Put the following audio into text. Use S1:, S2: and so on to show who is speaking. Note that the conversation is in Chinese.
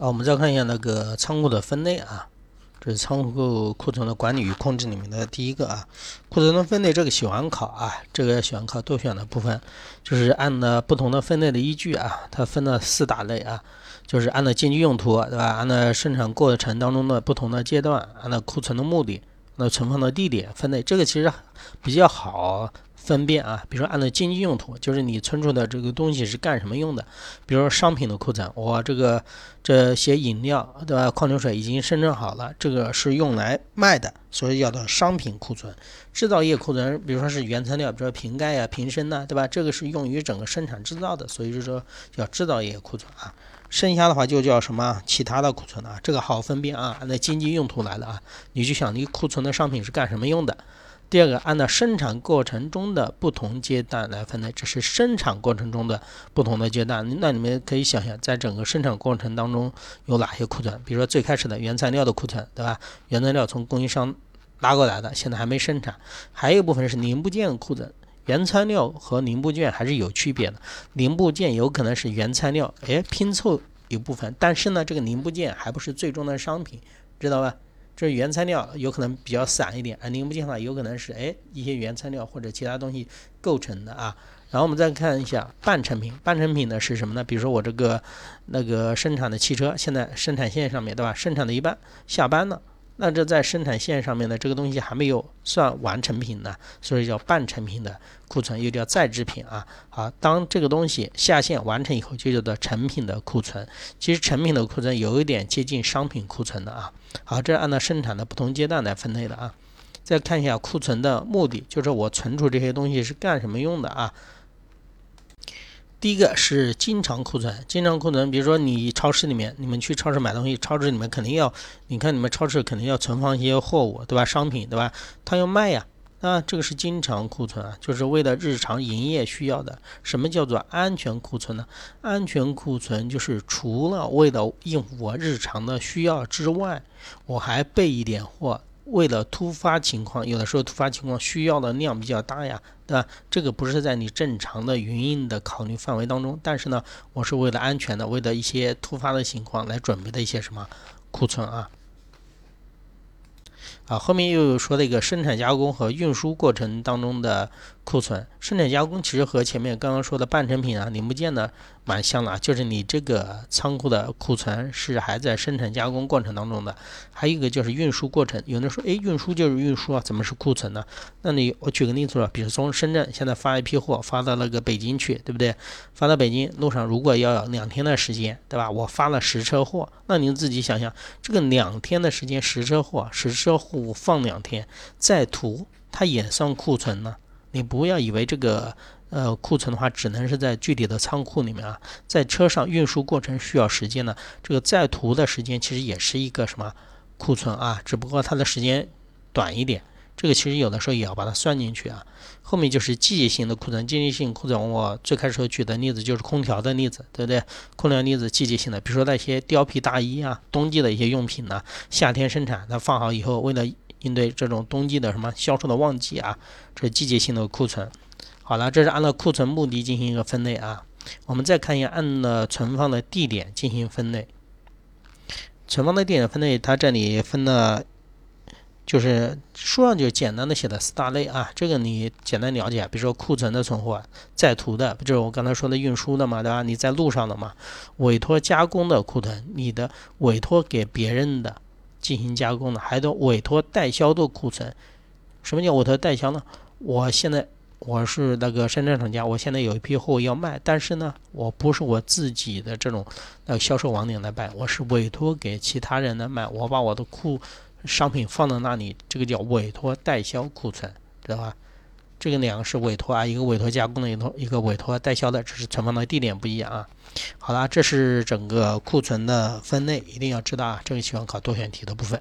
S1: 啊，我们再看一下那个仓库的分类啊，这是仓库库存的管理与控制里面的第一个啊，库存的分类这个喜欢考啊，这个喜欢考多选的部分，就是按的不同的分类的依据啊，它分了四大类啊，就是按照经济用途对吧？按照生产过程当中的不同的阶段，按照库存的目的，那存放的地点分类，这个其实比较好。分辨啊，比如说按照经济用途，就是你存储的这个东西是干什么用的。比如说商品的库存，我这个这些饮料对吧？矿泉水已经生成好了，这个是用来卖的，所以叫做商品库存。制造业库存，比如说是原材料，比如说瓶盖呀、瓶身呐，对吧？这个是用于整个生产制造的，所以就说叫制造业库存啊。剩下的话就叫什么其他的库存啊，这个好分辨啊，按照经济用途来的啊，你就想你库存的商品是干什么用的。第二个，按照生产过程中的不同阶段来分类，这是生产过程中的不同的阶段。那你们可以想想，在整个生产过程当中有哪些库存？比如说最开始的原材料的库存，对吧？原材料从供应商拉过来的，现在还没生产。还有一部分是零部件库存，原材料和零部件还是有区别的。零部件有可能是原材料，哎，拼凑一部分，但是呢，这个零部件还不是最终的商品，知道吧？这原材料有可能比较散一点，而零部件的话有可能是哎一些原材料或者其他东西构成的啊。然后我们再看一下半成品，半成品呢是什么呢？比如说我这个那个生产的汽车，现在生产线上面对吧？生产的一半下班了。那这在生产线上面的这个东西还没有算完成品呢，所以叫半成品的库存，又叫在制品啊。好，当这个东西下线完成以后，就叫做成品的库存。其实成品的库存有一点接近商品库存的啊。好，这是按照生产的不同阶段来分类的啊。再看一下库存的目的，就是我存储这些东西是干什么用的啊？第一个是经常库存，经常库存，比如说你超市里面，你们去超市买东西，超市里面肯定要，你看你们超市肯定要存放一些货物，对吧？商品，对吧？它要卖呀，那这个是经常库存啊，就是为了日常营业需要的。什么叫做安全库存呢？安全库存就是除了为了应付我日常的需要之外，我还备一点货。为了突发情况，有的时候突发情况需要的量比较大呀，对吧？这个不是在你正常的营运的考虑范围当中，但是呢，我是为了安全的，为了一些突发的情况来准备的一些什么库存啊。啊，后面又有说了一个生产加工和运输过程当中的库存。生产加工其实和前面刚刚说的半成品啊、零部件呢蛮像的，就是你这个仓库的库存是还在生产加工过程当中的。还有一个就是运输过程，有人说，哎，运输就是运输啊，怎么是库存呢？那你我举个例子吧，比如从深圳现在发一批货发到那个北京去，对不对？发到北京路上如果要两天的时间，对吧？我发了十车货，那您自己想想，这个两天的时间十车货，十车货。放两天再涂，它也算库存呢。你不要以为这个呃库存的话，只能是在具体的仓库里面啊，在车上运输过程需要时间呢。这个在途的时间其实也是一个什么库存啊，只不过它的时间短一点。这个其实有的时候也要把它算进去啊。后面就是季节性的库存，季节性库存，我最开始举的例子就是空调的例子，对不对？空调例子季节性的，比如说那些貂皮大衣啊，冬季的一些用品呢，夏天生产，它放好以后，为了应对这种冬季的什么销售的旺季啊，这是季节性的库存。好了，这是按照库存目的进行一个分类啊。我们再看一下按了存放的地点进行分类，存放的地点分类，它这里分了。就是书上就简单的写的四大类啊，这个你简单了解。比如说库存的存货，在途的，不就是我刚才说的运输的嘛，对吧？你在路上的嘛，委托加工的库存，你的委托给别人的进行加工的，还有委托代销的库存。什么叫委托代销呢？我现在我是那个生产厂家，我现在有一批货要卖，但是呢，我不是我自己的这种呃销售网点来卖，我是委托给其他人来卖，我把我的库。商品放到那里，这个叫委托代销库存，知道吧？这个两个是委托啊，一个委托加工的，一个一个委托代销的，只是存放的地点不一样啊。好啦，这是整个库存的分类，一定要知道啊，这个喜欢考多选题的部分。